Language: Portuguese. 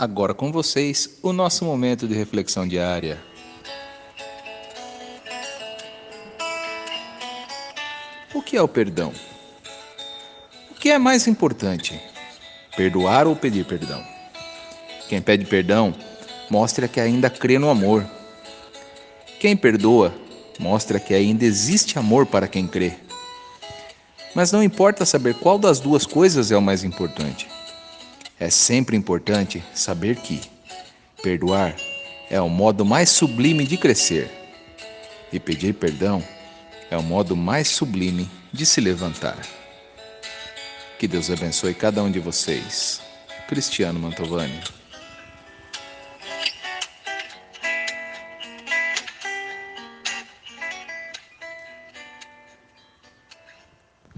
Agora com vocês, o nosso momento de reflexão diária. O que é o perdão? O que é mais importante? Perdoar ou pedir perdão? Quem pede perdão mostra que ainda crê no amor. Quem perdoa mostra que ainda existe amor para quem crê. Mas não importa saber qual das duas coisas é o mais importante. É sempre importante saber que perdoar é o modo mais sublime de crescer e pedir perdão é o modo mais sublime de se levantar. Que Deus abençoe cada um de vocês. Cristiano Mantovani.